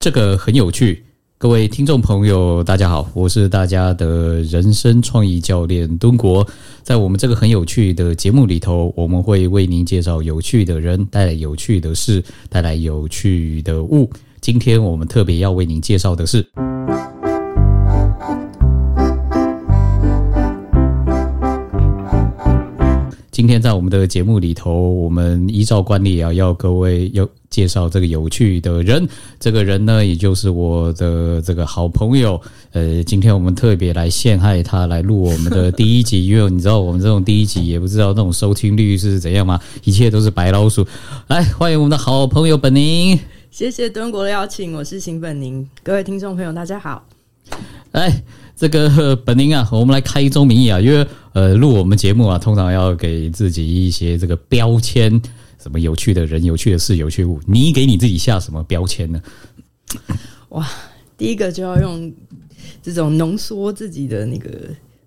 这个很有趣。各位听众朋友，大家好，我是大家的人生创意教练敦国。在我们这个很有趣的节目里头，我们会为您介绍有趣的人，带来有趣的事，带来有趣的物。今天我们特别要为您介绍的是。天在我们的节目里头，我们依照惯例啊，要各位要介绍这个有趣的人。这个人呢，也就是我的这个好朋友。呃，今天我们特别来陷害他，来录我们的第一集，因为你知道我们这种第一集也不知道那种收听率是怎样嘛，一切都是白老鼠。来，欢迎我们的好朋友本宁。谢谢敦国的邀请，我是邢本宁。各位听众朋友，大家好。来。这个本宁啊，我们来开一宗名义啊，因为呃录我们节目啊，通常要给自己一些这个标签，什么有趣的人、有趣的事、有趣物，你给你自己下什么标签呢？哇，第一个就要用这种浓缩自己的那个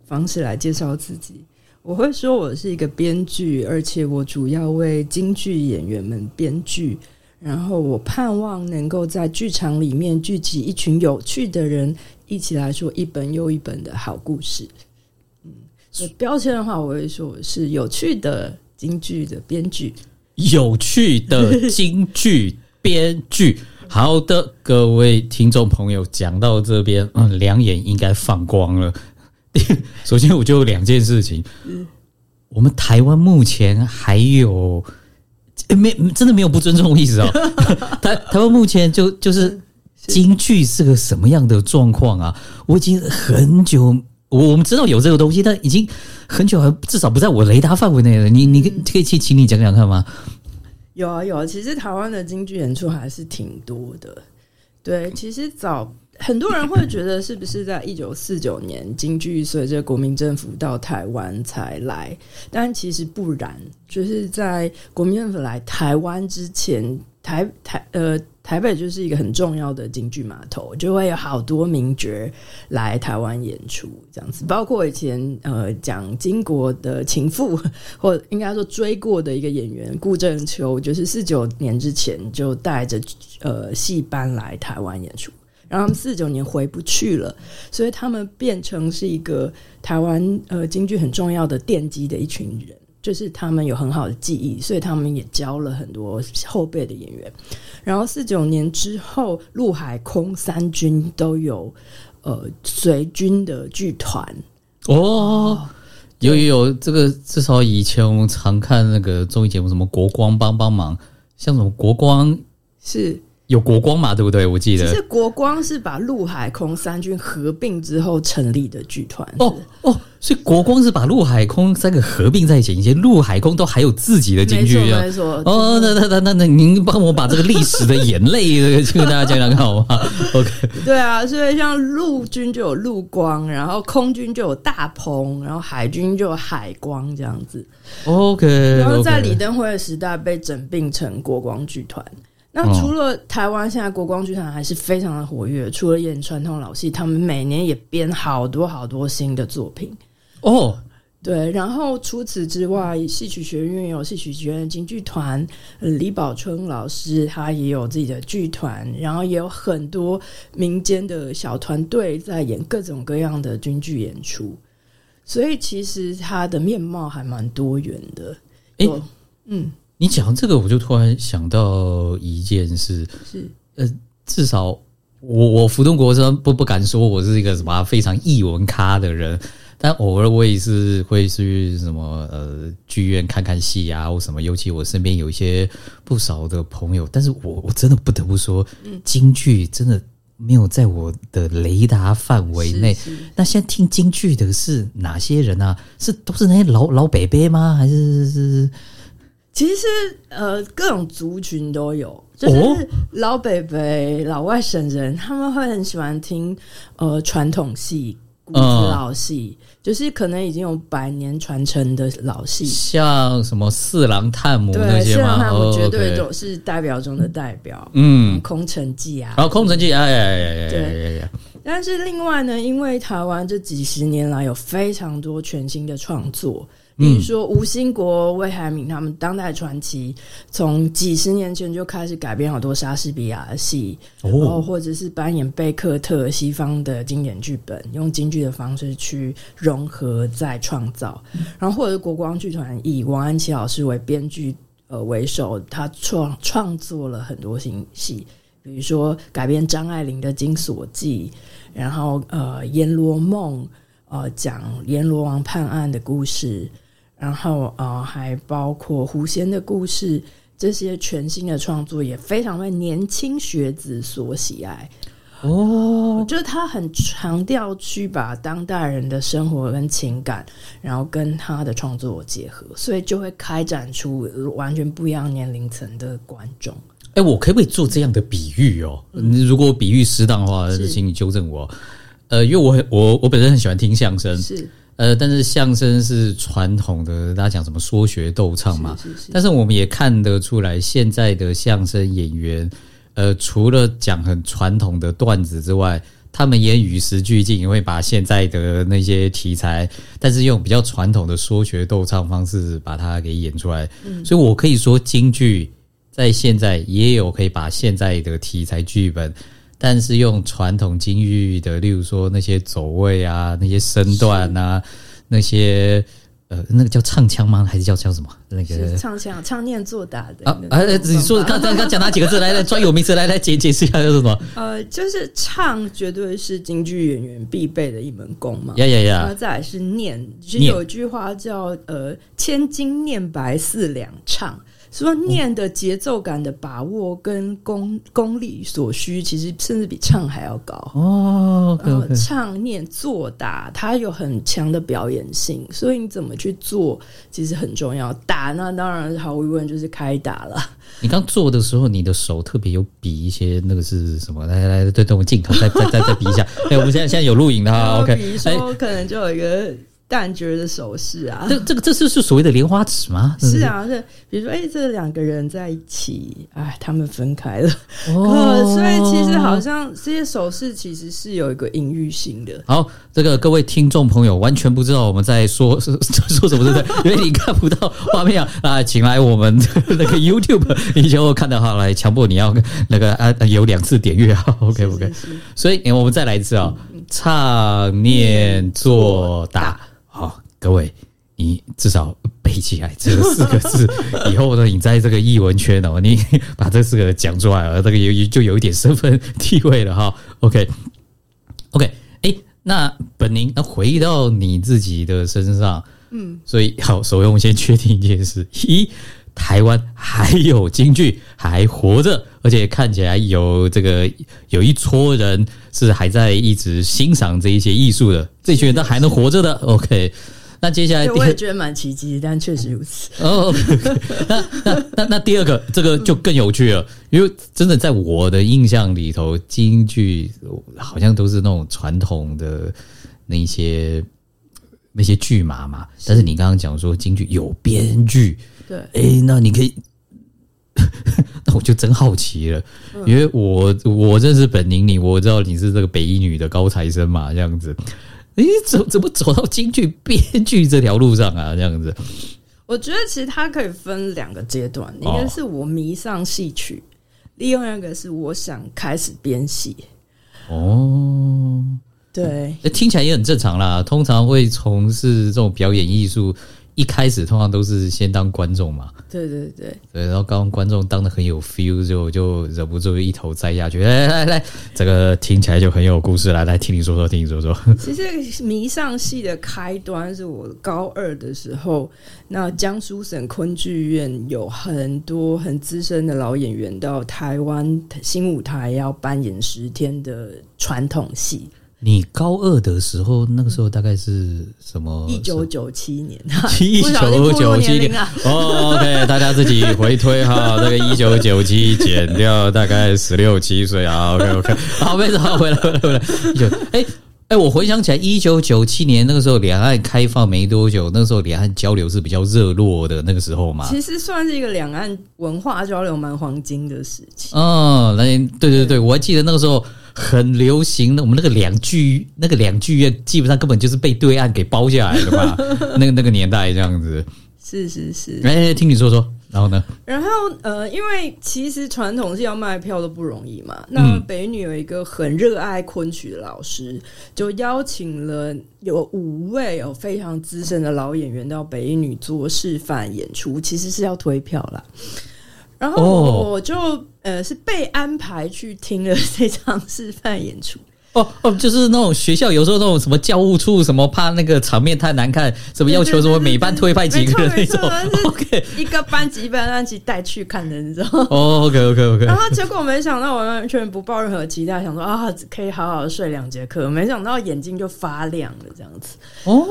方式来介绍自己。我会说我是一个编剧，而且我主要为京剧演员们编剧，然后我盼望能够在剧场里面聚集一群有趣的人。一起来说一本又一本的好故事。标签的话，我会说我是有趣的京剧的编剧，有趣的京剧编剧。好的，各位听众朋友，讲到这边，嗯，两眼应该放光了。首先，我就有两件事情。我们台湾目前还有没真的没有不尊重意思哦？台台湾目前就就是。京剧是个什么样的状况啊？我已经很久，我们知道有这个东西，但已经很久，至少不在我雷达范围内了。你你可以去请你讲讲看吗？有啊有啊，其实台湾的京剧演出还是挺多的。对，其实早很多人会觉得是不是在一九四九年京剧随着国民政府到台湾才来，但其实不然，就是在国民政府来台湾之前。台台呃台北就是一个很重要的京剧码头，就会有好多名角来台湾演出，这样子。包括以前呃讲金国的情妇，或应该说追过的一个演员顾正秋，就是四九年之前就带着呃戏班来台湾演出，然后他们四九年回不去了，所以他们变成是一个台湾呃京剧很重要的奠基的一群人。就是他们有很好的记忆，所以他们也教了很多后辈的演员。然后四九年之后，陆海空三军都有呃随军的剧团哦，有有有这个至少以前我们常看那个综艺节目，什么国光帮帮忙，像什么国光是。有国光嘛？对不对？我记得，其实国光是把陆海空三军合并之后成立的剧团。哦哦，所以国光是把陆海空三个合并在一起，以前陆海空都还有自己的京剧啊。没错，哦，那那那那那，您帮我把这个历史的眼泪跟大家讲讲看好吗？OK。对啊，所以像陆军就有陆光，然后空军就有大鹏，然后海军就有海光这样子。OK。然后在李登辉的时代被整并成国光剧团。那除了台湾，现在国光剧团还是非常的活跃。除了演传统老戏，他们每年也编好多好多新的作品。哦，对。然后除此之外，戏曲学院有戏曲学院京剧团，李宝春老师他也有自己的剧团，然后也有很多民间的小团队在演各种各样的京剧演出。所以其实他的面貌还蛮多元的。哎，嗯。你讲这个，我就突然想到一件事，是呃，至少我我福东国生不不敢说我是一个什么非常译文咖的人，但偶尔我也是会去什么呃剧院看看戏啊或什么，尤其我身边有一些不少的朋友，但是我我真的不得不说，京剧真的没有在我的雷达范围内。那现在听京剧的是哪些人啊？是都是那些老老伯伯吗？还是是？其实，呃，各种族群都有，就是老北北、老外省人，他们会很喜欢听呃传统戏、老戏，就是可能已经有百年传承的老戏，像什么四郎探母那些吗？探母绝对都是代表中的代表，嗯，空城计啊，然后空城计，哎呀呀呀，对。但是另外呢，因为台湾这几十年来有非常多全新的创作。比如说吴兴国、魏海敏他们当代传奇，从几十年前就开始改编好多莎士比亚的戏，然后，或者是扮演贝克特西方的经典剧本，用京剧的方式去融合再创造，然后或者国光剧团以王安琪老师为编剧呃为首，他创创作了很多新戏，比如说改编张爱玲的《金锁记》，然后呃《阎罗梦》。呃，讲阎罗王判案的故事，然后呃，还包括狐仙的故事，这些全新的创作也非常为年轻学子所喜爱。哦，就是他很强调去把当代人的生活跟情感，然后跟他的创作结合，所以就会开展出完全不一样年龄层的观众。哎，我可不可以做这样的比喻哦？如果比喻适当的话，请你纠正我。呃，因为我我我本身很喜欢听相声，是呃，但是相声是传统的，大家讲什么说学逗唱嘛，是是。但是我们也看得出来，现在的相声演员，呃，除了讲很传统的段子之外，他们也与时俱进，也会把现在的那些题材，但是用比较传统的说学逗唱方式把它给演出来。嗯，所以我可以说，京剧在现在也有可以把现在的题材剧本。但是用传统京剧的，例如说那些走位啊，那些身段啊，那些呃，那个叫唱腔吗？还是叫叫什么？那个唱腔、唱念做打的啊？哎，你说刚刚刚讲哪几个字？来来，专有名词，来来解解释一下叫什么？呃，就是唱绝对是京剧演员必备的一门功嘛。呀呀呀！然后再来是念，其实有一句话叫呃“千金念白四两唱”。说念的节奏感的把握跟功功力所需，其实甚至比唱还要高哦。唱念作打，它有很强的表演性，所以你怎么去做，其实很重要。打那当然毫无疑问就是开打了。你刚做的时候，你的手特别有比一些，那个是什么？来来，对对，我们镜头再再再再比一下。哎，我们现在现在有录影的哈，OK。比如说，可能就有一个。感觉的手势啊，这这个这是是所谓的莲花指吗？是啊，是比如说，哎，这两个人在一起，哎，他们分开了，哦，所以其实好像这些手势其实是有一个隐喻性的。好，这个各位听众朋友完全不知道我们在说说 说什么，对不对？因为你看不到画面啊，啊请来我们 那个 YouTube，你就看到哈，来强迫你要那个啊有两次点阅啊，OK OK，所以我们再来一次啊，唱念做打。好，各位，你至少背起来这四个字，以后呢，你在这个译文圈哦，你把这四个讲出来了，这个有就有一点身份地位了哈。OK，OK，哎，那本宁，那回到你自己的身上，嗯，所以好，首先我们先确定一件事：一，台湾还有京剧还活着，而且看起来有这个有一撮人。是还在一直欣赏这一些艺术的这群人都还能活着的。OK，那接下来我也觉得蛮奇迹，但确实如此。哦，那那那那第二个这个就更有趣了，因为真的在我的印象里头，京剧好像都是那种传统的那些那些剧码嘛。但是你刚刚讲说京剧有编剧，对，哎，那你可以。那我就真好奇了，因为我我认识本宁你，我知道你是这个北医女的高材生嘛，这样子，你怎怎么走到京剧编剧这条路上啊？这样子，我觉得其实它可以分两个阶段，一个是我迷上戏曲，另外一个是我想开始编戏。哦，对，听起来也很正常啦。通常会从事这种表演艺术。一开始通常都是先当观众嘛，对对对，对，然后刚观众当的很有 feel，就就忍不住一头栽下去。来来来，这个听起来就很有故事来，来听你说说，听你说说。其实迷上戏的开端是我高二的时候，那江苏省昆剧院有很多很资深的老演员到台湾新舞台要扮演十天的传统戏。你高二的时候，那个时候大概是什么？一九九七年，一九九七年。OK，大家自己回推哈，这个一九九七减掉大概十六七岁啊。OK，OK，好，没事，好，回来，回来，回来。就哎哎，我回想起来，一九九七年那个时候，两岸开放没多久，那个时候两岸交流是比较热络的那个时候嘛。其实算是一个两岸文化交流蛮黄金的时期。嗯，那对对对，我还记得那个时候。很流行的，我们那个两剧那个两剧院基本上根本就是被对岸给包下来的嘛，那个那个年代这样子。是是是，哎，听你说说，然后呢？然后呃，因为其实传统是要卖票都不容易嘛。那北女有一个很热爱昆曲的老师，就邀请了有五位有非常资深的老演员到北女做示范演出，其实是要推票啦。然后我就呃是被安排去听了这场示范演出。哦哦，就是那种学校有时候那种什么教务处什么怕那个场面太难看，什么要求什么每班推派几个人那种。OK，一个班级班班级带去看的那种。哦，OK OK OK。然后结果没想到我完全不抱任何期待，想说啊可以好好的睡两节课，没想到眼睛就发亮了这样子。哦。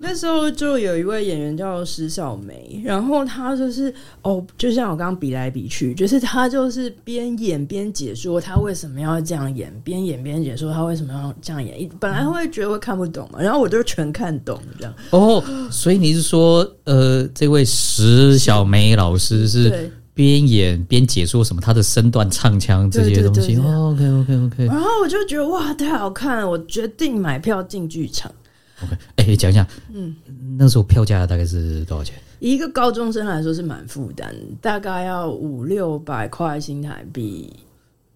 那时候就有一位演员叫石小梅，然后她就是哦，就像我刚刚比来比去，就是她就是边演边解说她为什么要这样演，边演边解说她为什么要这样演。本来会觉得会看不懂嘛，然后我就全看懂这样。哦，所以你是说，呃，这位石小梅老师是边演边解说什么他的身段、唱腔这些东西？OK OK OK。然后我就觉得哇，太好看了，我决定买票进剧场。OK，哎，讲讲，嗯，那时候票价大概是多少钱？一个高中生来说是蛮负担，大概要五六百块新台币。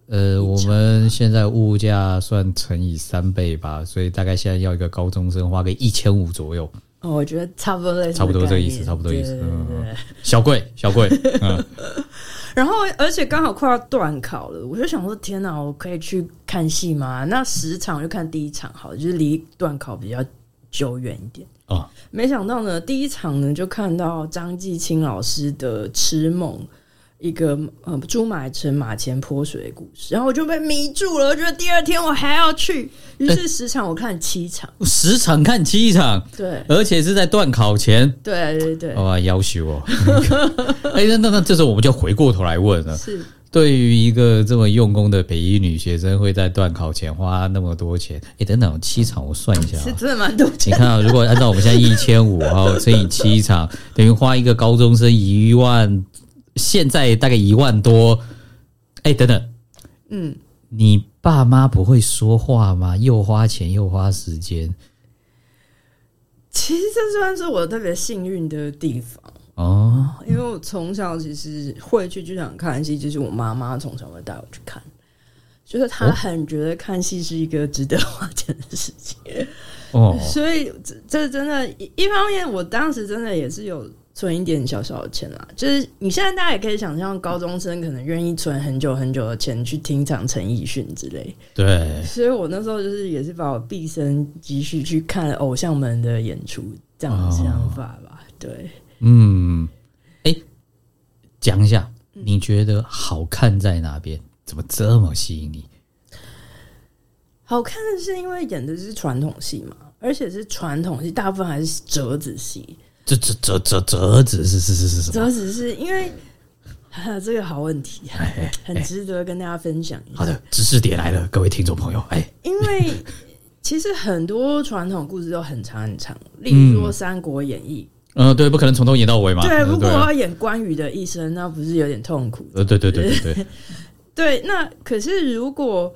呃，我们现在物价算乘以三倍吧，所以大概现在要一个高中生花个一千五左右。哦，我觉得差不多，差不多这个意思，差不多意思。嗯，小贵，小贵。嗯。然后，而且刚好快要断考了，我就想说，天哪，我可以去看戏吗？那十场就看第一场，好，就是离断考比较。久远一点啊！没想到呢，第一场呢就看到张继青老师的《痴梦》，一个呃朱买臣马前泼水的故事，然后我就被迷住了。我觉得第二天我还要去，于是十场我看七场，十场看七场，对，而且是在断考前，对对对，哇，要求哦！哎，那那那，这时候我们就回过头来问了，是。对于一个这么用功的北医女学生，会在断考前花那么多钱？哎，等等，七场我算一下，是真的蛮多钱。你看啊，如果按照我们现在一千五，然后乘以七场，等于花一个高中生一万，现在大概一万多。哎，等等，嗯，你爸妈不会说话吗？又花钱又花时间。其实这算是我特别幸运的地方。哦，因为我从小其实会去剧场看戏，就是我妈妈从小会带我去看，就是她很觉得看戏是一个值得花钱的事情。哦，所以这这真的，一方面我当时真的也是有存一点小小的钱啦。就是你现在大家也可以想象，高中生可能愿意存很久很久的钱去听场陈奕迅之类。对，所以我那时候就是也是把我毕生积蓄去看偶像们的演出，这样的想法吧。对。嗯，哎，讲一下，你觉得好看在哪边？怎么这么吸引你？好看的是因为演的是传统戏嘛，而且是传统戏，大部分还是折子戏。这这折折折子是是是是什么？折子是因为 这个好问题，很值得跟大家分享一下。好的，知识点来了，各位听众朋友，哎，因为 其实很多传统故事都很长很长，例如说《三国演义》。嗯，对，不可能从头演到尾嘛。对，如果我要演关羽的一生，那不是有点痛苦？呃，对对对对对。对，那可是如果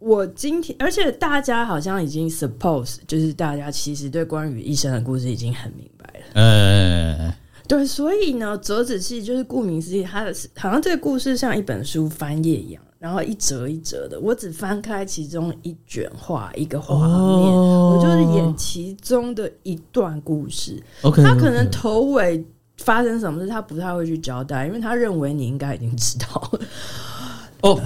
我今天，而且大家好像已经 suppose，就是大家其实对关羽一生的故事已经很明白了。嗯，对，所以呢，折子戏就是顾名思义，它的好像这个故事像一本书翻页一样。然后一折一折的，我只翻开其中一卷画一个画面，我就是演其中的一段故事。他可能头尾发生什么事，他不太会去交代，因为他认为你应该已经知道了。哦。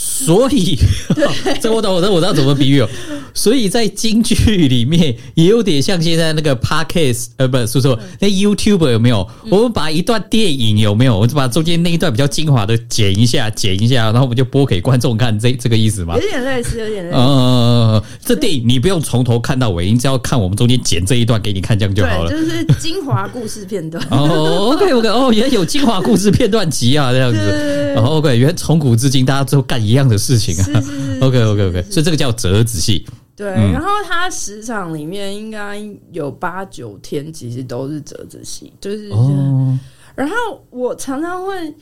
所以，这我懂，我知道，我知道怎么比喻哦。所以在京剧里面，也有点像现在那个 podcast，呃，不是说错，那 YouTube 有没有？我们把一段电影有没有？我就把中间那一段比较精华的剪一下，剪一下，然后我们就播给观众看，这这个意思吗？有点类似，有点类似。嗯，这电影你不用从头看到尾，你只要看我们中间剪这一段给你看，这样就好了。就是精华故事片段。哦，OK，OK，哦，原来有精华故事片段集啊，这样子。然后 OK，原来从古至今大家都干。一样的事情啊，OK OK OK，所以这个叫折子戏。对，然后它十场里面应该有八九天其实都是折子戏，就是。然后我常常会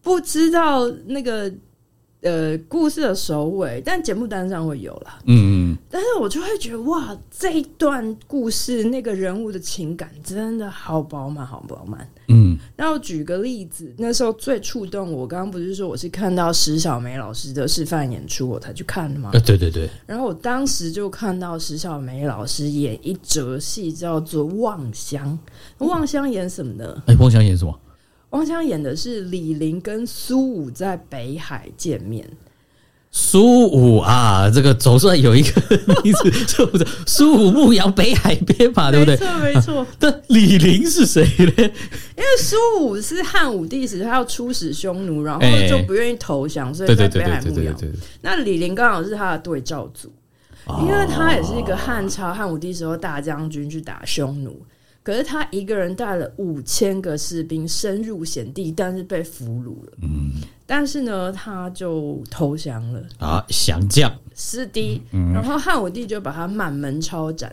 不知道那个呃故事的首尾，但节目单上会有啦。嗯嗯，但是我就会觉得哇，这一段故事那个人物的情感真的好饱满，好饱满。嗯那我举个例子，那时候最触动我，刚刚不是说我是看到石小梅老师的示范演出我才去看的吗呃，？对对对，然后我当时就看到石小梅老师演一折戏叫做《望乡》，望乡演什么呢？哎，望乡演什么？望乡演的是李林跟苏武在北海见面。苏武啊，这个总算有一个名字，是不是？苏武牧羊北海边嘛，对不对？没错，没错。但李陵是谁呢？因为苏武是汉武帝时，他要出使匈奴，然后哎就不愿意投降，所以对在北海牧羊。那李陵刚好是他的对照组，因为他也是一个汉朝汉武帝时候大将军去打匈奴，可是他一个人带了五千个士兵深入险地，但是被俘虏了。嗯，但是呢，他就投降了，啊，降将是的。然后汉武帝就把他满门抄斩。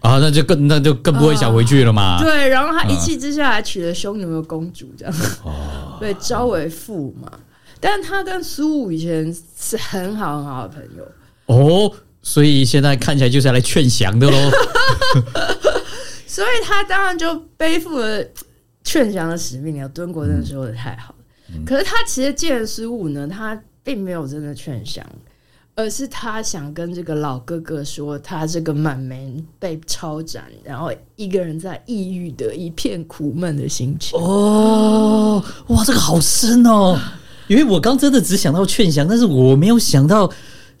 啊，那就更那就更不会想回去了嘛。对，然后他一气之下还娶了匈奴的公主，这样，哦对，招为驸马。但他跟苏武以前是很好很好的朋友，哦，所以现在看起来就是要来劝降的喽。所以他当然就背负了劝降的使命。了。敦国真的说的太好了，嗯可是他其实见苏武呢，他并没有真的劝降，而是他想跟这个老哥哥说，他这个满门被抄斩，然后一个人在抑郁的一片苦闷的心情。哦，哇，这个好深哦！因为我刚真的只想到劝降，但是我没有想到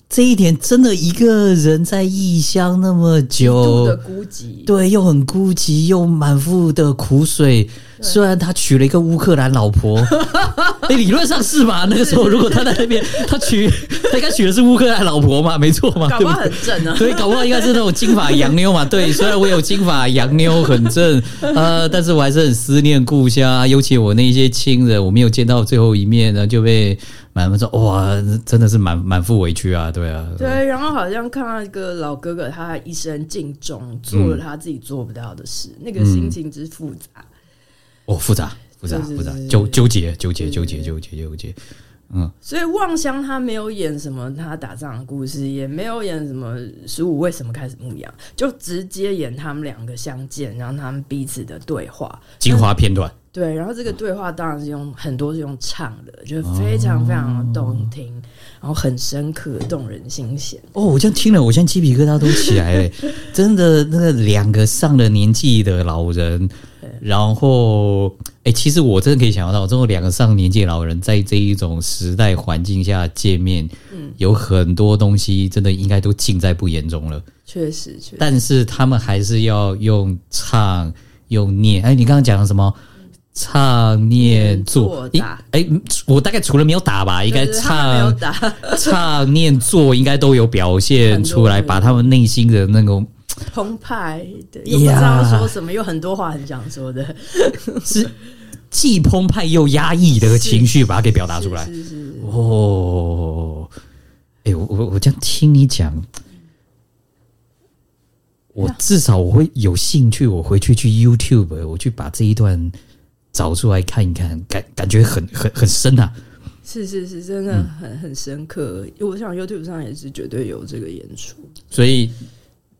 这一点，真的一个人在异乡那么极度的久，孤寂，对，又很孤寂，又满腹的苦水。虽然他娶了一个乌克兰老婆，哎、理论上是吧？那个时候如果他在那边，他娶他应该娶的是乌克兰老婆嘛，没错嘛，搞不好对啊。所以搞不好应该是那种金发洋妞嘛。对，虽然我有金发洋妞很正，呃，但是我还是很思念故乡啊。尤其我那些亲人，我没有见到最后一面呢，就被满分说哇，真的是满满腹委屈啊。对啊，对，然后好像看到一个老哥哥，他一生尽忠，做了他自己做不到的事，那个心情之复杂。哦，复杂复杂复杂纠纠结纠结纠结纠结纠结。所以望乡他没有演什么他打仗的故事，也没有演什么十五为什么开始牧羊，就直接演他们两个相见，然后他们彼此的对话。精华片段，对，然后这个对话当然是用很多是用唱的，就是非常非常的动听，然后很深刻、动人心弦。哦，我这样听了，我现在鸡皮疙瘩都起来了。真的，那个两个上了年纪的老人，然后，哎、其实我真的可以想象到，这种两个上年纪的老人在这一种时代环境下见面，嗯有很多东西真的应该都尽在不言中了。确实，确实，但是他们还是要用唱、用念。哎，你刚刚讲的什么？唱、念、做。哎、嗯我大概除了没有打吧，应该唱、唱、念、做，应该都有表现出来，把他们内心的那种澎湃，对，又不知道说什么，又很多话很想说的，是既澎湃又压抑的情绪，把它给表达出来。是是是，哦，哎、我我我这样听你讲，我至少我会有兴趣，我回去去 YouTube，我去把这一段找出来看一看，感感觉很很很深啊。是是是，真的很很深刻。我想 YouTube 上也是绝对有这个演出，所以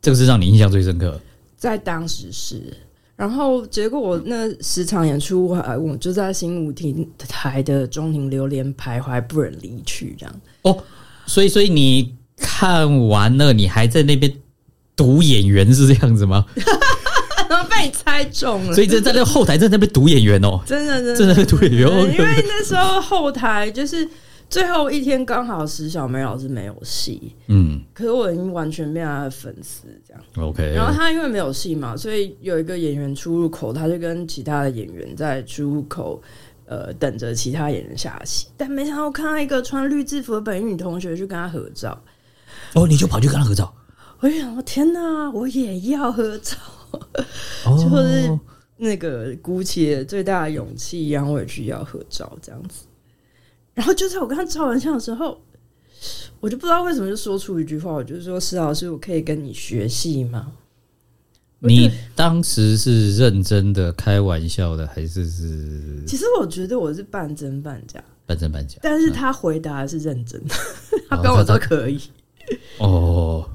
这个是让你印象最深刻。在当时是。然后结果我那十场演出，我还我就在新舞厅台的中庭流连徘徊，不忍离去，这样。哦，所以所以你看完了，你还在那边读演员是这样子吗？然 后被你猜中了，所以在在那后台在那边读演员哦，真的真的真的在读演员哦。因为那时候后台就是最后一天刚好石小梅老师没有戏，嗯可是我已经完全变他的粉丝这样。，OK，然后他因为没有戏嘛，所以有一个演员出入口，他就跟其他的演员在出入口。呃，等着其他演员下戏，但没想到我看到一个穿绿制服的本女同学去跟他合照，哦，你就跑去跟他合照，我就想说天哪，我也要合照，哦，就是那个鼓起了最大的勇气，然后我也去要合照这样子。然后就在我跟他照完相的时候，我就不知道为什么就说出一句话，我就说：“石老师，我可以跟你学戏吗你当时是认真的开玩笑的，还是是其实我觉得我是半真半假，半真半假？但是他回答是认真的，他跟我说可以，哦，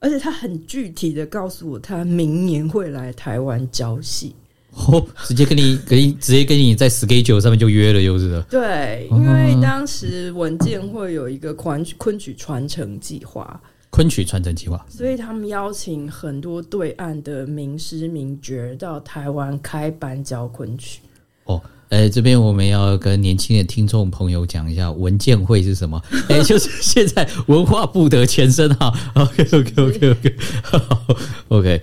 而且他很具体的告诉我，他明年会来台湾教戏。哦，直接跟你跟你直接跟你在 schedule 上面就约了，就是的。对，因为当时文件会有一个昆昆曲传承计划，昆曲传承计划，所以他们邀请很多对岸的名师名角到台湾开班教昆曲。哦，哎，这边我们要跟年轻的听众朋友讲一下文件会是什么？哎，就是现在文化部的前身哈。OK，OK，OK，OK，哦。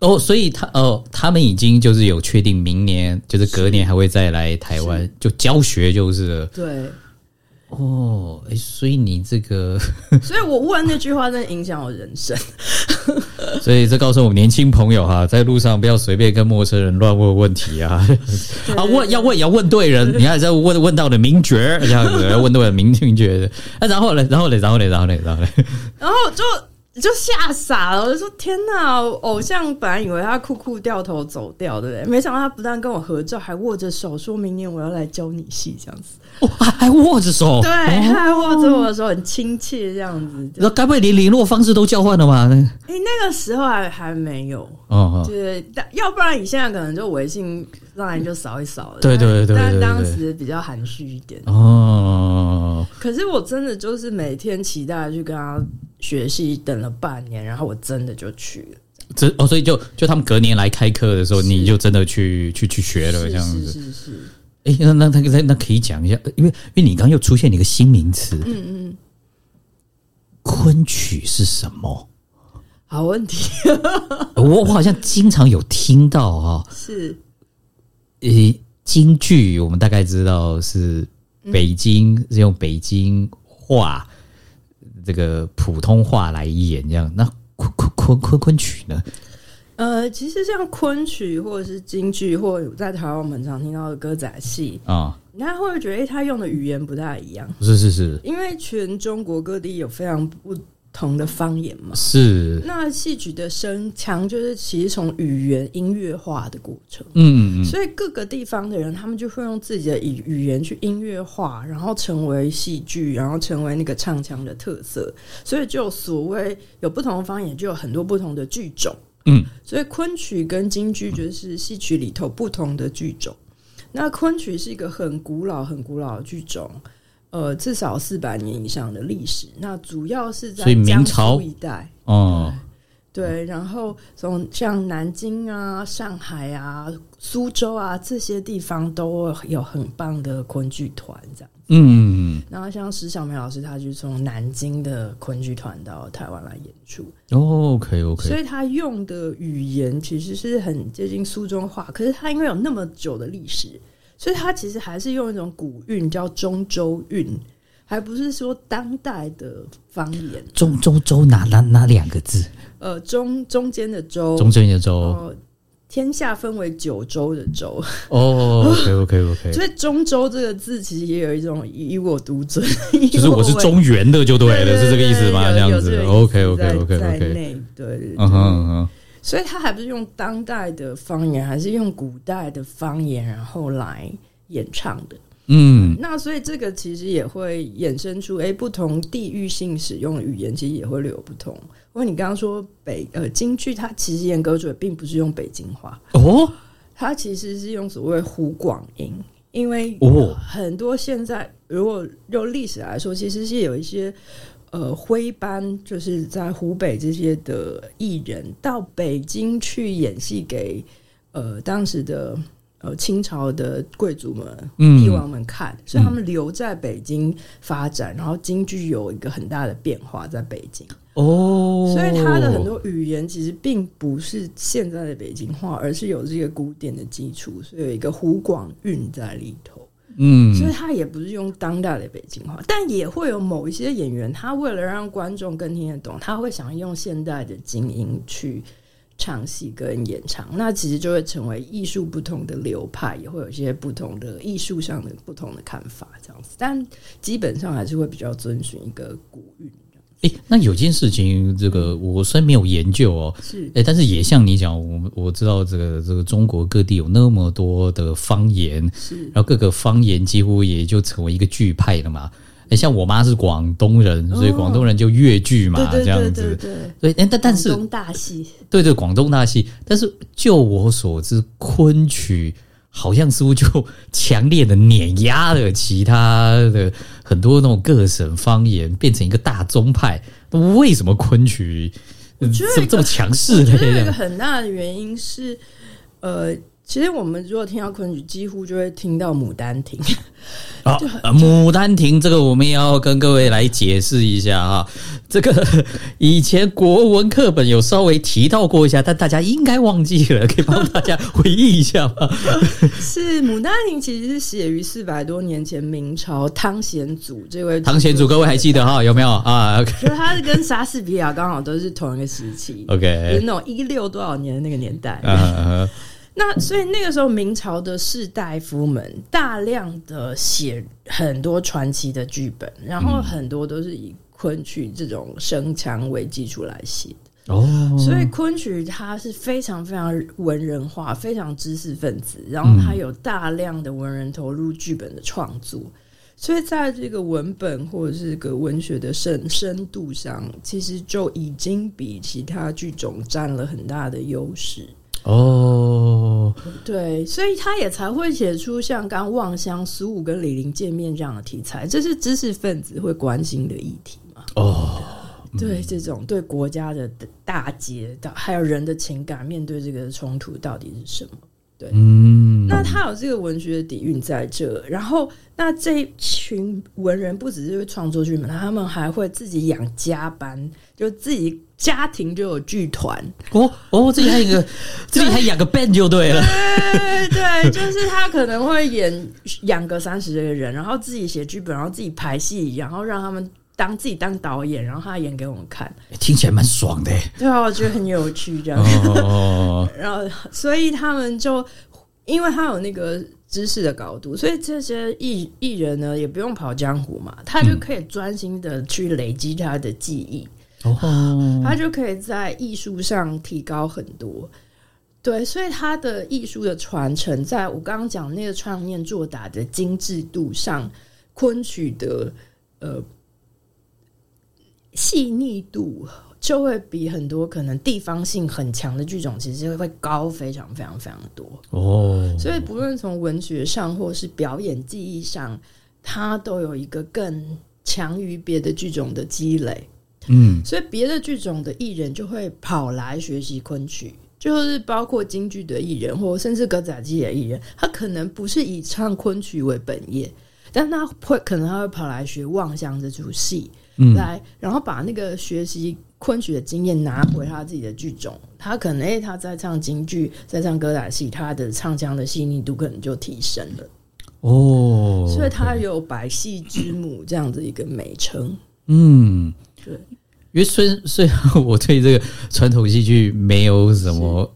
哦，所以他哦，他们已经就是有确定明年就是隔年还会再来台湾就教学，就是了。对。哦，哎，所以你这个，所以我问那句话真的影响我人生。所以这告诉我们年轻朋友哈，在路上不要随便跟陌生人乱问问题啊！啊，问要问要问对人，你看在问问到的名角这样子，要问对了名名角的。那然后呢？然后呢？然后呢？然后呢？然后呢？然后就。就吓傻了，我就说天哪！偶像本来以为他酷酷掉头走掉，对不对？没想到他不但跟我合照，还握着手，说明年我要来教你戏，这样子。哦，还握着手，对，还握着我的手，很亲切，这样子。那该不会连联络方式都交换了吗？哎，那个时候还还没有。哦，对，但要不然你现在可能就微信上来就扫一扫了。对对对，但当时比较含蓄一点。哦，可是我真的就是每天期待去跟他。学习等了半年，然后我真的就去了。这哦，所以就就他们隔年来开课的时候，你就真的去去去学了，这样子。是是是。哎，那那那那可以讲一下，因为因为你刚刚又出现了一个新名词，嗯嗯，昆曲是什么？好问题。我我好像经常有听到哈，是。诶，京剧我们大概知道是北京是用北京话。这个普通话来演这样，那昆昆昆昆昆曲呢？呃，其实像昆曲或者是京剧，或者在台湾我们常听到的歌仔戏啊，你看会不会觉得，哎，他用的语言不太一样？是是是，因为全中国各地有非常不。同的方言嘛，是。那戏曲的声腔就是其实从语言音乐化的过程，嗯，所以各个地方的人他们就会用自己的语语言去音乐化，然后成为戏剧，然后成为那个唱腔的特色，所以就所谓有不同的方言，就有很多不同的剧种，嗯，所以昆曲跟京剧就是戏曲里头不同的剧种。那昆曲是一个很古老、很古老的剧种。呃，至少四百年以上的历史，那主要是在明朝一带哦，对，然后从像南京啊、上海啊、苏州啊这些地方都有很棒的昆剧团，这样。嗯，然后像石小梅老师，他就从南京的昆剧团到台湾来演出。哦，OK OK，所以他用的语言其实是很接近苏州话，可是他因为有那么久的历史。所以，他其实还是用一种古韵，叫中州韵，还不是说当代的方言。中中州哪哪哪两个字？呃，中中间的州，中间的州。天下分为九州的州。哦，OK OK OK。所以中州这个字其实也有一种以我独尊，就是我是中原的就对了，是这个意思吗？这样子，OK OK OK OK。对，嗯哼。所以他还不是用当代的方言，还是用古代的方言，然后来演唱的。嗯，那所以这个其实也会衍生出，哎，不同地域性使用的语言其实也会略有不同。因为你刚刚说北呃京剧，它其实严格说并不是用北京话哦，它其实是用所谓湖广音。因为哦，很多现在如果用历史来说，其实是有一些。呃，徽班就是在湖北这些的艺人到北京去演戏给呃当时的呃清朝的贵族们、帝王们看，所以他们留在北京发展，然后京剧有一个很大的变化在北京。哦，所以他的很多语言其实并不是现在的北京话，而是有这个古典的基础，所以有一个湖广韵在里头。嗯，所以他也不是用当代的北京话，但也会有某一些演员，他为了让观众更听得懂，他会想用现代的精英去唱戏跟演唱，那其实就会成为艺术不同的流派，也会有一些不同的艺术上的不同的看法，这样子。但基本上还是会比较遵循一个古韵。诶，那有件事情，这个我虽然没有研究哦，是。诶，但是也像你讲，我我知道这个这个中国各地有那么多的方言，是。然后各个方言几乎也就成为一个剧派了嘛。诶，像我妈是广东人，所以广东人就粤剧嘛，对对对对这样子。对，对，诶但但是广东大戏。对对，广东大戏，但是就我所知，昆曲好像似乎就强烈的碾压了其他的很多那种各省方言，变成一个大宗派。那为什么昆曲这么这么强势我觉呢？得一个很大的原因是，呃，其实我们如果听到昆曲，几乎就会听到《牡丹亭》。好，呃牡丹亭》这个我们也要跟各位来解释一下哈。这个以前国文课本有稍微提到过一下，但大家应该忘记了，可以帮大家回忆一下吗？是《牡丹亭》，其实是写于四百多年前明朝汤显祖这位 汤显祖，各位还记得哈？有没有啊就是他是跟莎士比亚刚好都是同一个时期。就是？OK，那种一六多少年的那个年代，呃，那所以那个时候明朝的士大夫们大量的写很多传奇的剧本，然后很多都是以昆曲这种声腔为基础来写的，哦，所以昆曲它是非常非常文人化，非常知识分子，然后它有大量的文人投入剧本的创作。所以，在这个文本或者是个文学的深深度上，其实就已经比其他剧种占了很大的优势。哦，对，所以他也才会写出像刚望乡十五跟李陵见面这样的题材，这是知识分子会关心的议题嘛？哦，对，这种对国家的大节，到还有人的情感，面对这个冲突到底是什么？对嗯，那他有这个文学的底蕴在这，然后那这群文人不只是会创作剧本，他们还会自己养家班，就自己家庭就有剧团，哦哦，自己还有一个，自己还养个 band 就对了。对对，就是他可能会演养个三十个人，然后自己写剧本，然后自己排戏，然后让他们当自己当导演，然后他演给我们看。听起来蛮爽的。对啊，我觉得很有趣，这样。哦，然后，所以他们就因为他有那个知识的高度，所以这些艺艺人呢也不用跑江湖嘛，他就可以专心的去累积他的技艺。哦，他就可以在艺术上提高很多。对，所以他的艺术的传承，在我刚刚讲那个创念作打的精致度上，昆曲的呃细腻度就会比很多可能地方性很强的剧种，其实会高非常非常非常多。哦，所以不论从文学上或是表演技艺上，它都有一个更强于别的剧种的积累。嗯，所以别的剧种的艺人就会跑来学习昆曲，就是包括京剧的艺人，或甚至歌仔戏的艺人，他可能不是以唱昆曲为本业，但他会可能他会跑来学《望乡》这出戏，嗯。来然后把那个学习昆曲的经验拿回他自己的剧种，他可能诶、他在唱京剧，在唱歌仔戏，他的唱腔的细腻度可能就提升了，哦，所以他有百戏之母这样子一个美称。嗯，对，因为虽然虽然我对这个传统戏剧没有什么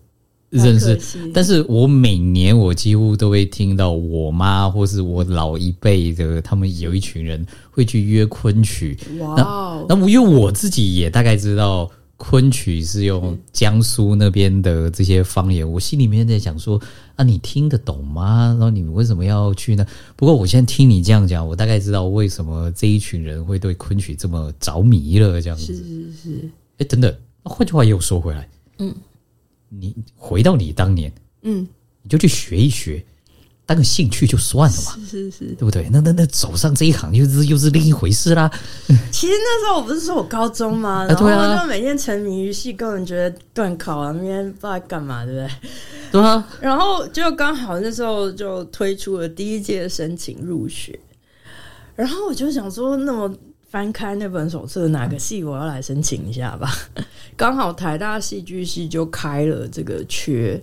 认识但是我每年我几乎都会听到我妈或是我老一辈的，他们有一群人会去约昆曲。哇哦，那我因为我自己也大概知道昆曲是用江苏那边的这些方言，我心里面在想说啊，你听得懂吗？然后你们为什么要去呢？不过我现在听你这样讲，我大概知道为什么这一群人会对昆曲这么着迷了。这样子，是是是，哎，等等，那换句话又说回来，嗯，你回到你当年，嗯，你就去学一学，当个兴趣就算了嘛，是是是。对不对？那那那走上这一行又是又是另一回事啦。其实那时候我不是说我高中吗？然后就每天沉迷于戏，根本觉得断考啊，明天不知道干嘛，对不对？对啊，然后就刚好那时候就推出了第一届申请入学，然后我就想说，那么翻开那本手册，哪个系我要来申请一下吧？刚好台大戏剧系就开了这个缺。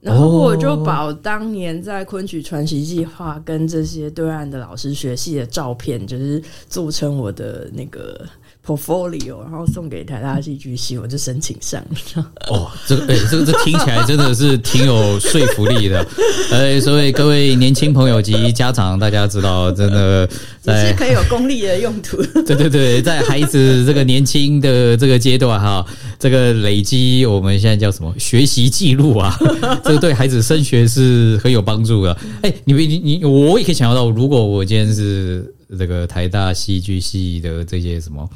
然后我就把我当年在昆曲传习计划跟这些对岸的老师学戏的照片，就是做成我的那个 portfolio，然后送给台大戏剧系，我就申请上了。哦，这个哎、这个这听起来真的是挺有说服力的。哎，所以各位年轻朋友及家长，大家知道，真的 也在是可以有功利的用途。对对对，在孩子这个年轻的这个阶段哈，这个累积我们现在叫什么学习记录啊，这个对孩子升学是很有帮助的。哎，你你你，我也可以想象到，如果我今天是这个台大戏剧系的这些什么。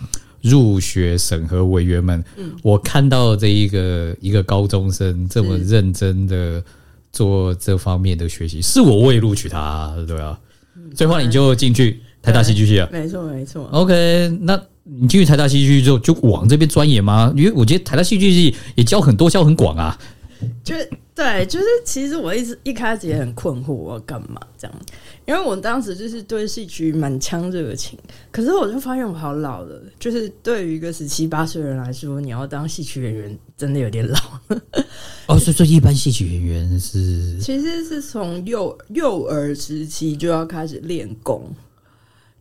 入学审核委员们，我看到这一个一个高中生这么认真的做这方面的学习，是我我也录取他，对啊，所以后来你就进去台大戏剧系了。没错，没错。OK，那你进去台大戏剧系之后就往这边钻研吗？因为我觉得台大戏剧系也教很多，教很广啊。就对，就是其实我一直一开始也很困惑，我要干嘛这样？因为我当时就是对戏曲满腔热情，可是我就发现我好老了。就是对于一个十七八岁的人来说，你要当戏曲演员真的有点老。哦，所以说一般戏曲演员是其实是从幼幼儿时期就要开始练功，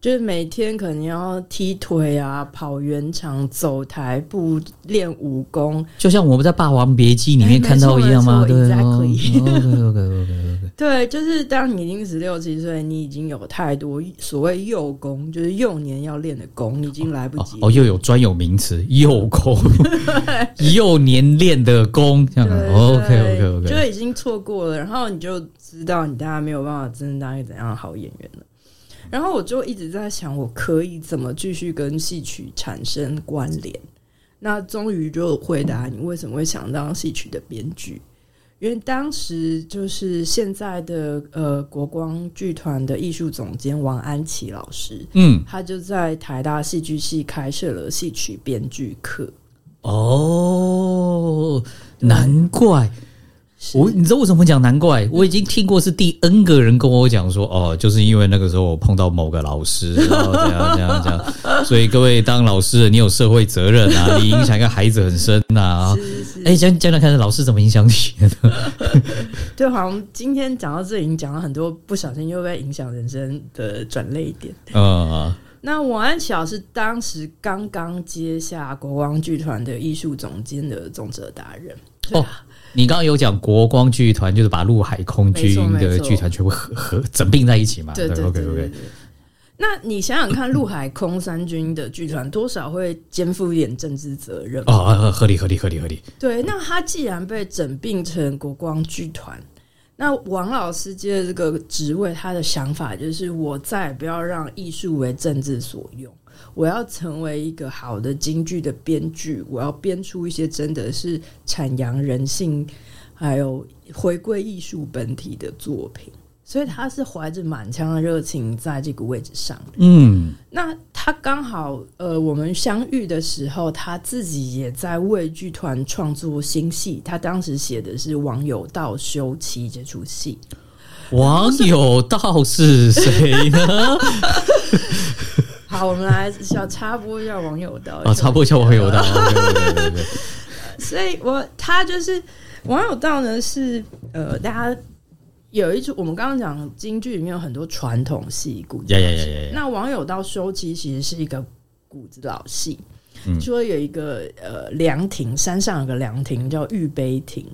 就是每天可能要踢腿啊、跑圆场、走台步、练武功。就像我们在《霸王别姬》里面哎看到一样吗？对哦没错 OK OK OK OK。对，就是当你已经十六七岁，你已经有太多所谓幼功，就是幼年要练的功，你已经来不及。哦哦，又有专有名词，幼功，幼年练的功，这样对啊。OK 对 OK 就 OK 就。已经错过了，然后你就知道你大家没有办法真正当一个怎样的好演员了。然后我就一直在想，我可以怎么继续跟戏曲产生关联？那终于就回答你为什么会想当戏曲的编剧，因为当时就是现在的呃国光剧团的艺术总监王安琪老师，嗯，他就在台大戏剧系开设了戏曲编剧课。哦，难怪。我你知道为什么会讲难怪？我已经听过是第 N 个人跟我讲说，哦，就是因为那个时候我碰到某个老师，然后这样这样这样，所以各位当老师的，你有社会责任啊，你影响一个孩子很深呐、是是是，哎，讲讲讲看，老师怎么影响你 的？对，好像今天讲到这里，已经讲了很多不小心又被影响人生的转泪点。嗯，那王安琪老师当时刚刚接下国光剧团的艺术总监的总责达人。哦啊，你刚刚有讲国光剧团，就是把陆海空军的剧团全部合合整并在一起嘛？对对对对那你想想看，陆海空三军的剧团多少会肩负一点政治责任？哦，呃合理合理合理合理。对，那他既然被整并成国光剧团，那王老师接的这个职位，他的想法就是，我再也不要让艺术为政治所用，我要成为一个好的京剧的编剧，我要编出一些真的是阐扬人性，还有回归艺术本体的作品。所以他是怀着满腔的热情在这个位置上。嗯，那他刚好，呃，我们相遇的时候，他自己也在为剧团创作新戏。他当时写的是《网友道修妻》这出戏。网友道是谁呢？好，我们来小插播一下网友道。啊，插播一下网友道。对对对对，所以我他就是网友道呢，是呃，大家有一出我们刚刚讲京剧里面有很多传统戏骨呀呀呀呀呀！那网友道休妻其实是一个骨子老戏，嗯说有一个呃凉亭，山上有个凉亭叫玉杯亭。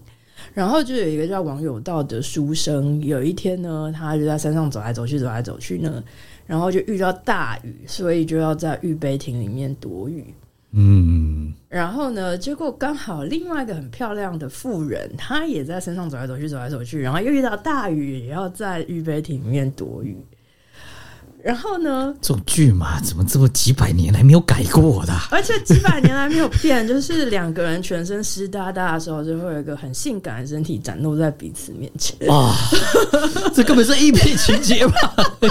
然后就有一个叫王有道的书生，有一天呢，他就在山上走来走去，走来走去呢，然后就遇到大雨，所以就要在预备亭里面躲雨。嗯，然后呢，结果刚好另外一个很漂亮的妇人，她也在山上走来走去，走来走去，然后又遇到大雨，也要在预备亭里面躲雨。然后呢，这种剧嘛，怎么这么几百年来没有改过的啊？而且几百年来没有变，就是两个人全身湿哒哒的时候，就会有一个很性感的身体展露在彼此面前。哇，这根本是 A 片情节吧？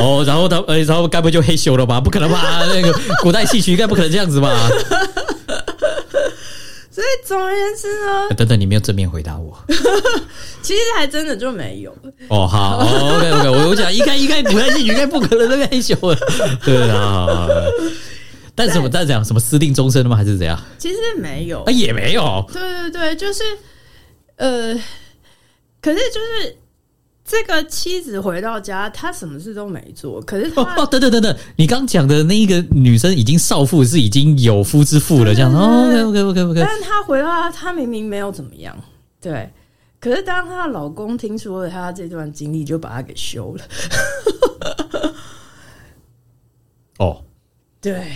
哦，然后他，呃，然后该不会就害羞了吧？不可能吧？那个古代戏曲应该不可能这样子吧？所以总而言之呢，等等，你没有正面回答我。其实还真的就没有。哦，好，OK OK，我我讲应该应该古代戏曲应该不可能那个黑咻了，对啊。但是什么在讲什么私定终身的吗？还是怎样？其实没有啊，，也没有。对对对，就是呃，可是就是这个妻子回到家，她什么事都没做，可是 他哦哦，等等等等，你刚讲的那一个女生已经少妇，是已经有夫之妇了，这样。哦，OK OK OK OK。但是她回到家，她明明没有怎么样，对。可是当她的老公听说了她这段经历，就把她给休了。哦，对。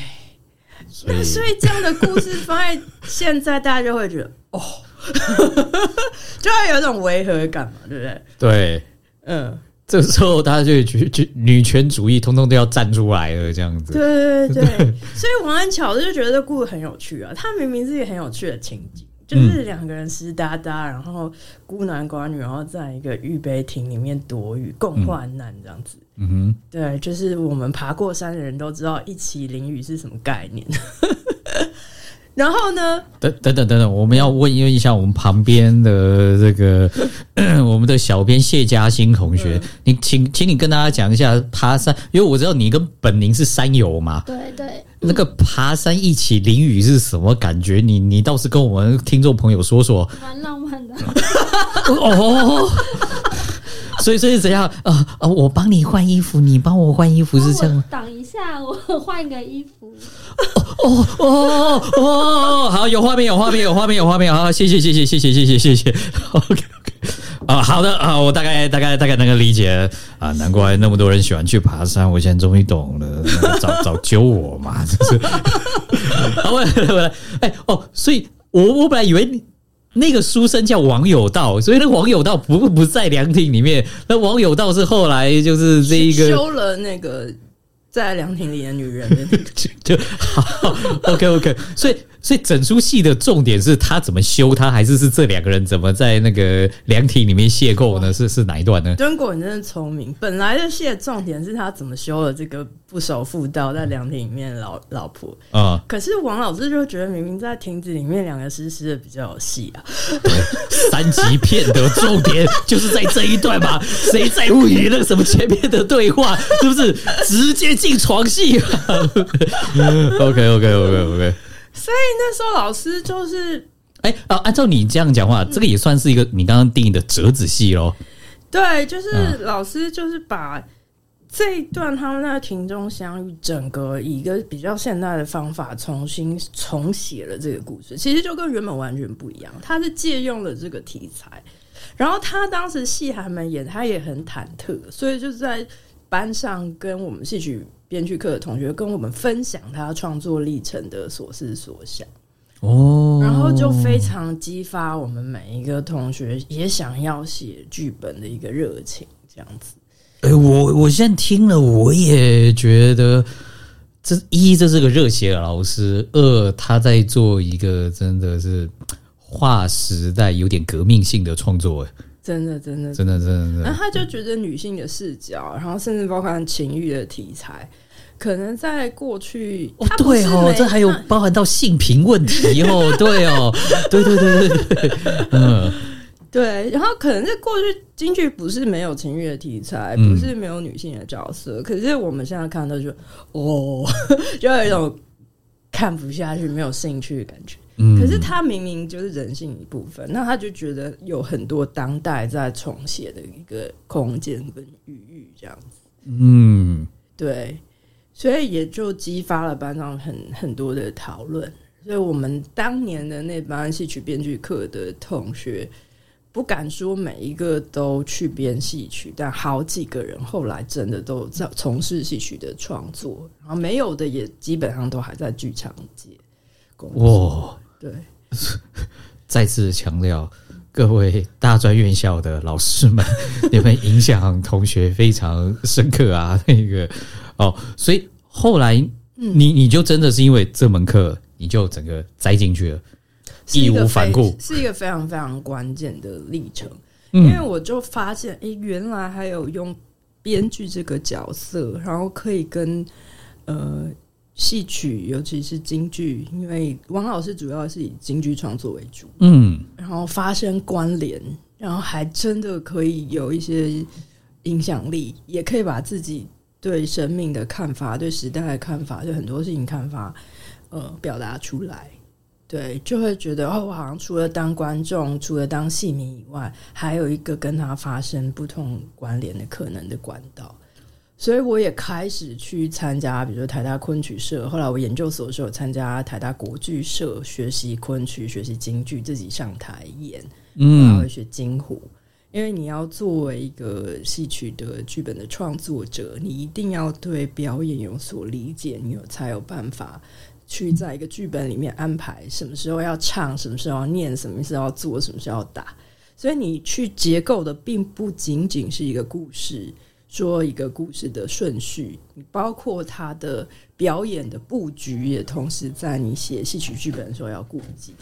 所那所以这样的故事放在现在，大家就会觉得哦，就会有一种违和感嘛，对不对？对，嗯，这时候大家就觉觉女权主义通通都要站出来了，这样子。对对对对，所以王安巧就觉得这故事很有趣啊，他明明是一个很有趣的情景。就是两个人湿哒哒，然后孤男寡女，然后在一个御杯亭里面躲雨共患难这样子。嗯哼，对，就是我们爬过山的人都知道一起淋雨是什么概念。然后呢？等等等等等，我们要问问一下我们旁边的这个 我们的小编谢嘉欣同学，你请请你跟大家讲一下爬山，因为我知道你跟本宁是山友嘛。对对，那个爬山一起淋雨是什么感觉？你你倒是跟我们听众朋友说说。蛮浪漫的。哦。所以，所以怎样啊啊！我帮你换衣服，你帮我换衣服是这样吗？等一下，我换个衣服。哦哦哦哦！好，有画面，有画面，有画面，有画面。好，谢谢，谢谢，谢谢，谢谢，谢谢。OK OK。啊，好的啊，我大概大概大概能够理解啊，难怪那么多人喜欢去爬山，我现在终于懂了，早早 揪我嘛，就是。好，来来来，哎哦，所以我我本来以为你。那个书生叫王有道，所以那王有道不不在凉亭里面。那王有道是后来就是这一个修了那个在凉亭里的女人的 就好。OK OK，所以。所以整出戏的重点是他怎么修他，还是是这两个人怎么在那个凉亭里面邂逅呢？是是哪一段呢？敦果你真的聪明。本来的戏的重点是他怎么修了这个不守妇道在凉亭里面老老婆啊。可是王老师就觉得明明在亭子里面两个湿湿的比较有戏啊。三级片的重点就是在这一段嘛，谁在乎你那个什么前面的对话？是不是直接进床戏？OK OK OK OK。所以那时候老师就是，哎啊，按照你这样讲话，这个也算是一个你刚刚定义的折子戏喽。对，就是老师就是把这一段他们在庭中相遇，整个以一个比较现代的方法重新重写了这个故事。其实就跟原本完全不一样，他是借用了这个题材，然后他当时戏还没演，他也很忐忑，所以就是在班上跟我们戏曲。编剧课的同学跟我们分享他创作历程的所思所想，哦，然后就非常激发我们每一个同学也想要写剧本的一个热情，这样子。哎，我我现在听了，我也觉得这一这是个热血的老师，二他在做一个真的是划时代、有点革命性的创作。真的，真的，真的，真的，真的。然后他就觉得女性的视角，然后甚至包含情欲的题材，可能在过去，哦，对哦，这还有包含到性平问题哦，对哦，对对对对对，嗯，对。然后可能在过去，京剧不是没有情欲的题材，不是没有女性的角色，可是我们现在看到就，哦，就有一种看不下去、没有兴趣的感觉。可是他明明就是人性一部分，那他就觉得有很多当代在重写的一个空间跟语域这样子。嗯，对，所以也就激发了班上很很多的讨论。所以我们当年的那班戏曲编剧课的同学，不敢说每一个都去编戏曲，但好几个人后来真的都在从事戏曲的创作，然后没有的也基本上都还在剧场界工作。对，再次强调，各位大专院校的老师们，你们影响同学非常深刻啊！那个哦，所以后来你你就真的是因为这门课，你就整个栽进去了，义无反顾，是一个非常非常关键的历程。因为我就发现，哎，原来还有用编剧这个角色，然后可以跟呃。戏曲，尤其是京剧，因为王老师主要是以京剧创作为主，嗯，然后发生关联，然后还真的可以有一些影响力，也可以把自己对生命的看法、对时代的看法、对很多事情看法，呃，表达出来。对，就会觉得哦，我好像除了当观众，除了当戏迷以外，还有一个跟他发生不同关联的可能的管道。所以我也开始去参加，比如说台大昆曲社。后来我研究所的时候参加台大国剧社，学习昆曲，学习京剧，自己上台演，然后学京胡。因为你要作为一个戏曲的剧本的创作者，你一定要对表演有所理解，你有才有办法。去在一个剧本里面安排什么时候要唱，什么时候要念，什么时候要做，什么时候要打。所以你去结构的并不仅仅是一个故事，说一个故事的顺序，包括他的表演的布局，也同时在你写戏曲剧本的时候要顾及。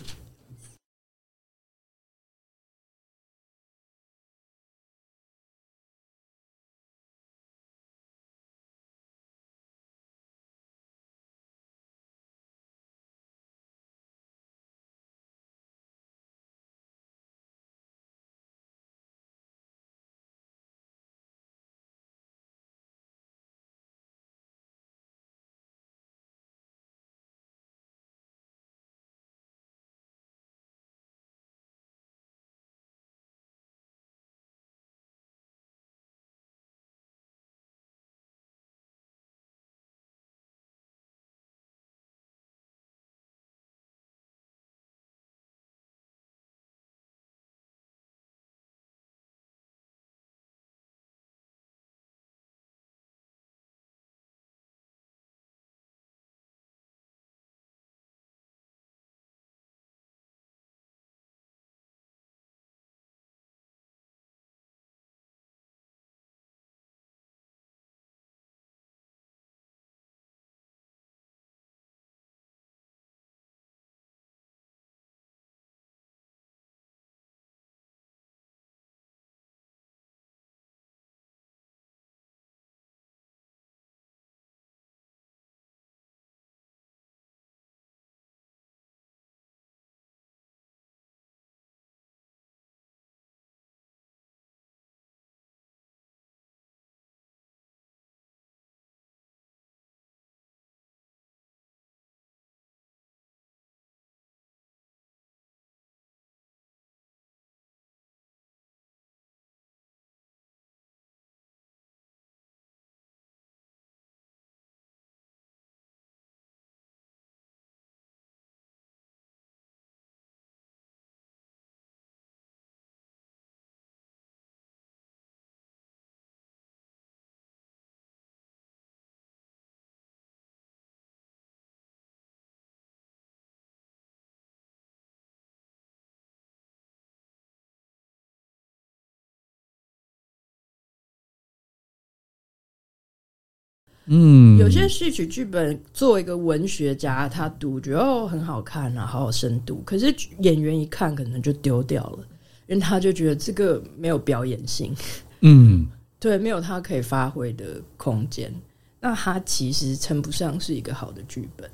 嗯，有些戏曲剧本，作为一个文学家，他读觉得哦很好看啊，好好深度。可是演员一看，可能就丢掉了，因为他就觉得这个没有表演性，嗯，对，没有他可以发挥的空间。那他其实称不上是一个好的剧本，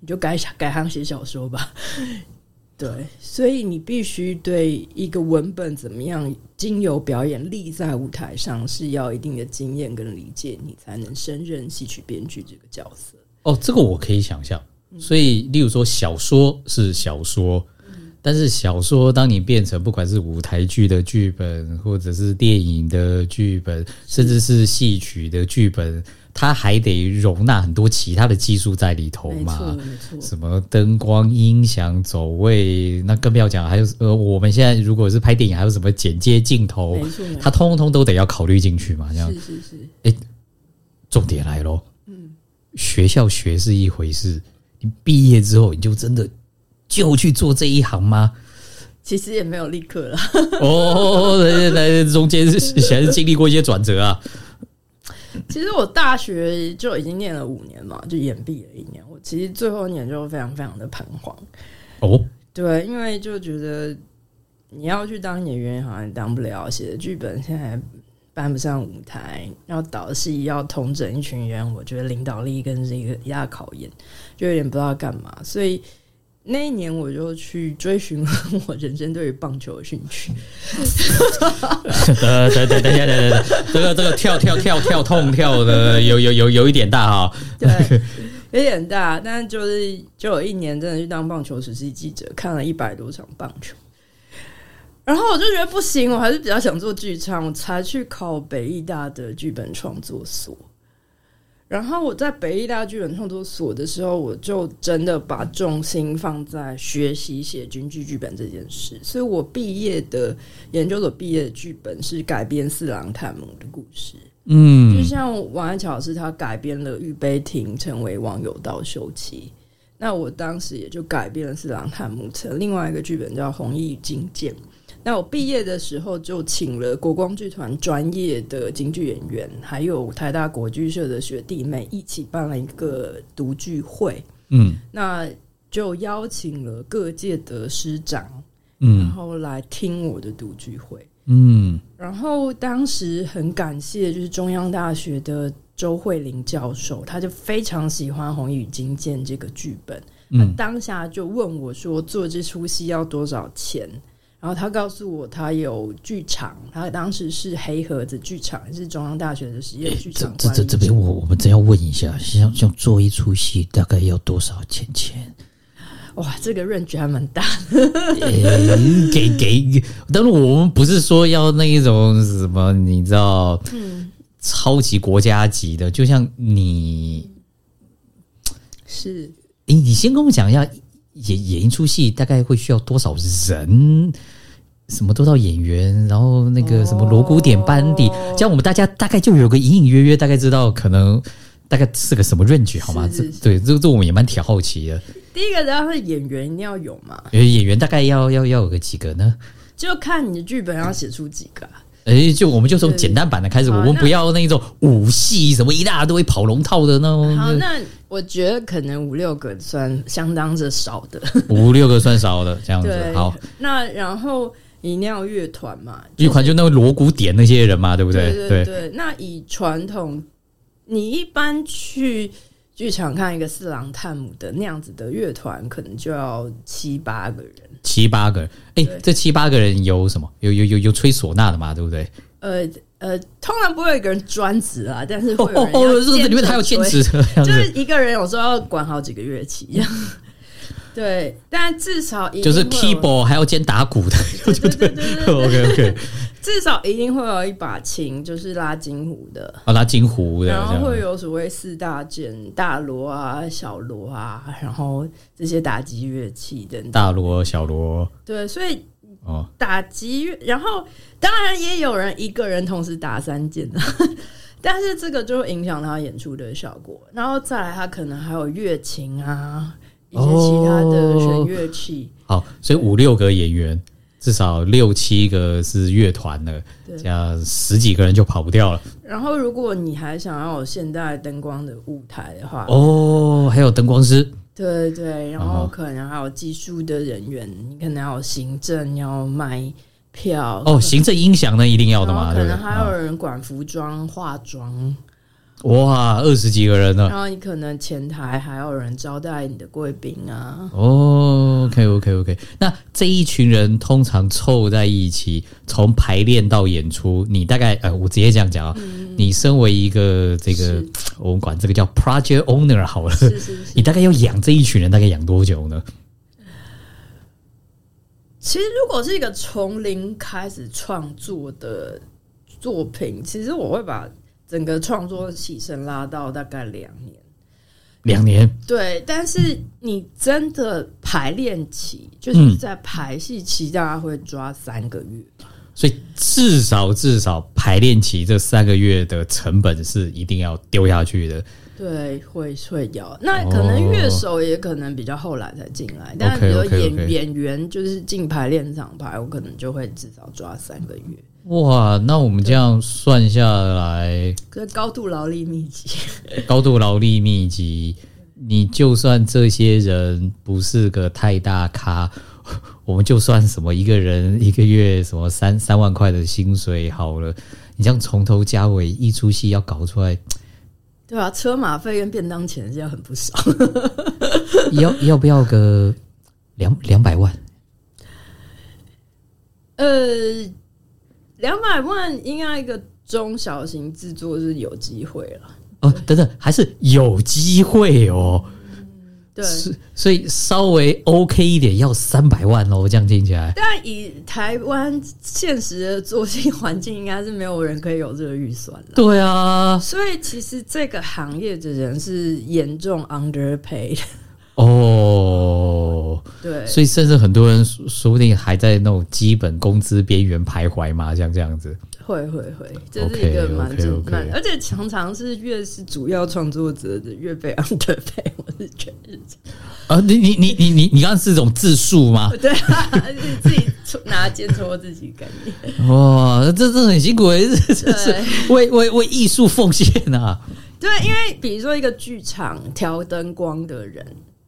你就改改行写小说吧。对，所以你必须对一个文本怎么样经由表演立在舞台上，是要一定的经验跟理解，你才能胜任戏曲编剧这个角色。哦，这个我可以想象。所以，例如说，小说是小说，但是小说当你变成不管是舞台剧的剧本，或者是电影的剧本，甚至是戏曲的剧本。它还得容纳很多其他的技术在里头嘛？什么灯光、音响、走位，那更不要讲。还有呃，我们现在如果是拍电影，还有什么剪接镜头，它通通都得要考虑进去嘛？这样是是是。哎，重点来喽。嗯，学校学是一回事，你毕业之后你就真的就去做这一行吗？其实也没有立刻了。哦，来来，中间是 还是经历过一些转折啊。其实我大学就已经念了五年嘛，就延毕了一年。我其实最后一年就非常非常的彷徨。哦，对，因为就觉得你要去当演员，好像当不了；写的剧本现在搬不上舞台，要导戏，要统整一群人，我觉得领导力跟这个一大考验，就有点不知道干嘛。所以。那一年我就去追寻我人生对于棒球的兴趣。等等等等下，等等，这个这个跳跳跳跳痛跳的有有有有一点大哈。对，有点大，但是就是就有一年真的去当棒球实习记者，看了一百多场棒球。然后我就觉得不行，我还是比较想做剧场，我才去考北艺大的剧本创作所。然后我在北艺大剧本创作所的时候，我就真的把重心放在学习写京剧剧本这件事。所以我毕业的研究所毕业的剧本是改编四郎探母的故事。嗯，就像王安巧老师他改编了《玉杯亭》成为网友道休妻，那我当时也就改编了《四郎探母》成另外一个剧本叫《红衣与金剑》。那我毕业的时候就请了国光剧团专业的京剧演员，还有台大国剧社的学弟妹一起办了一个独剧会。嗯那就邀请了各界的师长，嗯然嗯后来听我的独剧会。嗯然后当时很感谢，就是中央大学的周慧玲教授，他就非常喜欢《红衣与金剑》这个剧本，嗯当下就问我说做这出戏要多少钱？然后他告诉我他有剧场，他当时是黑盒子剧场，是中央大学的实验剧场这这这边我我们真要问一下，像像做一出戏大概要多少钱钱？哇，这个 range 还蛮大，呃给给，但是我们不是说要那一种什么，你知道，嗯，超级国家级的，就像你，是。你，你先跟我们讲一下，演演一出戏大概会需要多少人？什么多少演员，然后那个什么锣鼓点班底，哦这样我们大家大概就有个隐隐约约，大概知道可能大概是个什么 range 好吗？这对这这我们也蛮挺好奇的。第一个，当然是演员一定要有嘛，呃，演员大概要要要有个几个呢？就看你的剧本要写出几个啊、哎，就我们就从简单版的开始，我们不要那种武戏什么一大堆跑龙套的那种好，那我觉得可能五六个算相当着少的。五六个算少的这样子。好，，那然后一定要乐团嘛，乐团就那个锣鼓点那些人嘛，对不对对？对对。那以传统，你一般去剧场看一个四郎探母的那样子的乐团，可能就要七八个人。七八个人，哎对，这七八个人有什么？有有有有吹唢呐的嘛，对不对？呃呃，通常不会有一个人专职啊，但是会有人哦，哦是？里面还有兼职就是子，一个人有时候要管好几个乐器。对，但至少就是 keyboard 还要兼打鼓的，对对对对对 OK OK，至少一定会有一把琴，就是拉金胡的，啊，拉金胡的，然后会有所谓四大件，大锣啊、小锣啊，然后这些打击乐器等等。大锣、小锣。对，所以哦，打击乐，然后当然也有人一个人同时打三件的。但是这个就会影响他演出的效果，然后再来他可能还有乐琴啊，一些其他的弦乐器，好，所以五六个演员，至少六七个是乐团的，对。这样十几个人就跑不掉了。然后如果你还想要有现代灯光的舞台的话，哦，还有灯光师，对对，然后可能还有技术的人员，你可能要有行政，要卖票。哦，行政音响那一定要的嘛，可？能还有啊。人管服装、化妆，哇，二十几个人呢。然后你可能前台还有人招待你的贵宾啊。哦，OK OK OK，那这一群人通常凑在一起，从排练到演出，你大概呃，我直接这样讲啊，你身为一个这个，我们管这个叫 project owner 好了，是是是你，大概要养这一群人，大概养多久呢？其实如果是一个从零开始创作的作品，其实我会把整个创作起程拉到大概两年。两年，对，但是你真的排练期，就是在排戏期，大概会抓三个月。所以至少至少排练期这三个月的成本是一定要丢下去的。对，会会有。那可能乐手也可能比较后来才进来，但比如 OK，OK，OK 演演员就是进排练场排，我可能就会至少抓三个月。哇，那我们这样算下来，可高度劳力密集，高度劳力密集，你就算这些人不是个太大咖，我们就算什么一个人 一个月什么三三万块的薪水好了，你这样从头加尾一出戏要搞出来，对啊、车马费跟便当钱是要很不少。要要不要个两两百万？呃，两百万应该一个中小型制作是有机会了。哦，等等，还是有机会哦。对。是，所以稍微 OK 一点，要三百万哦。这样听起来，但以台湾现实的作息 环境，应该是没有人可以有这个预算了。对啊，所以其实这个行业的人是严重 underpaid。哦，对，所以甚至很多人说说不定还在那种基本工资边缘徘徊嘛，像这样子。会会会，这是一个蛮正蛮，而且常常是越是主要创作者的越被 underpay，我是觉得。啊，你你你你你你刚刚是这种自述吗？对啊，自己戳拿肩戳自己概念。哇，这这很辛苦诶，这这是为为为艺术奉献啊！对，因为比如说一个剧场调灯光的人，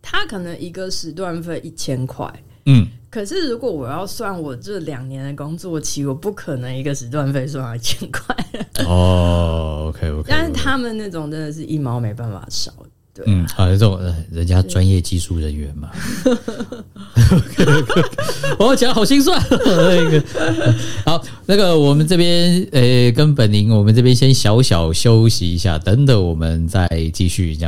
他可能一个时段费一千块。嗯，可是如果我要算我这两年的工作期，我不可能一个时段费算一千块。哦，OK OK，但是他们那种真的是一毛没办法少。对啊、嗯，啊，这种呃人家专业技术人员嘛，我讲好心酸。那个好，那个我们这边呃跟本宁，我们这边先小小休息一下，等等我们再继续讲。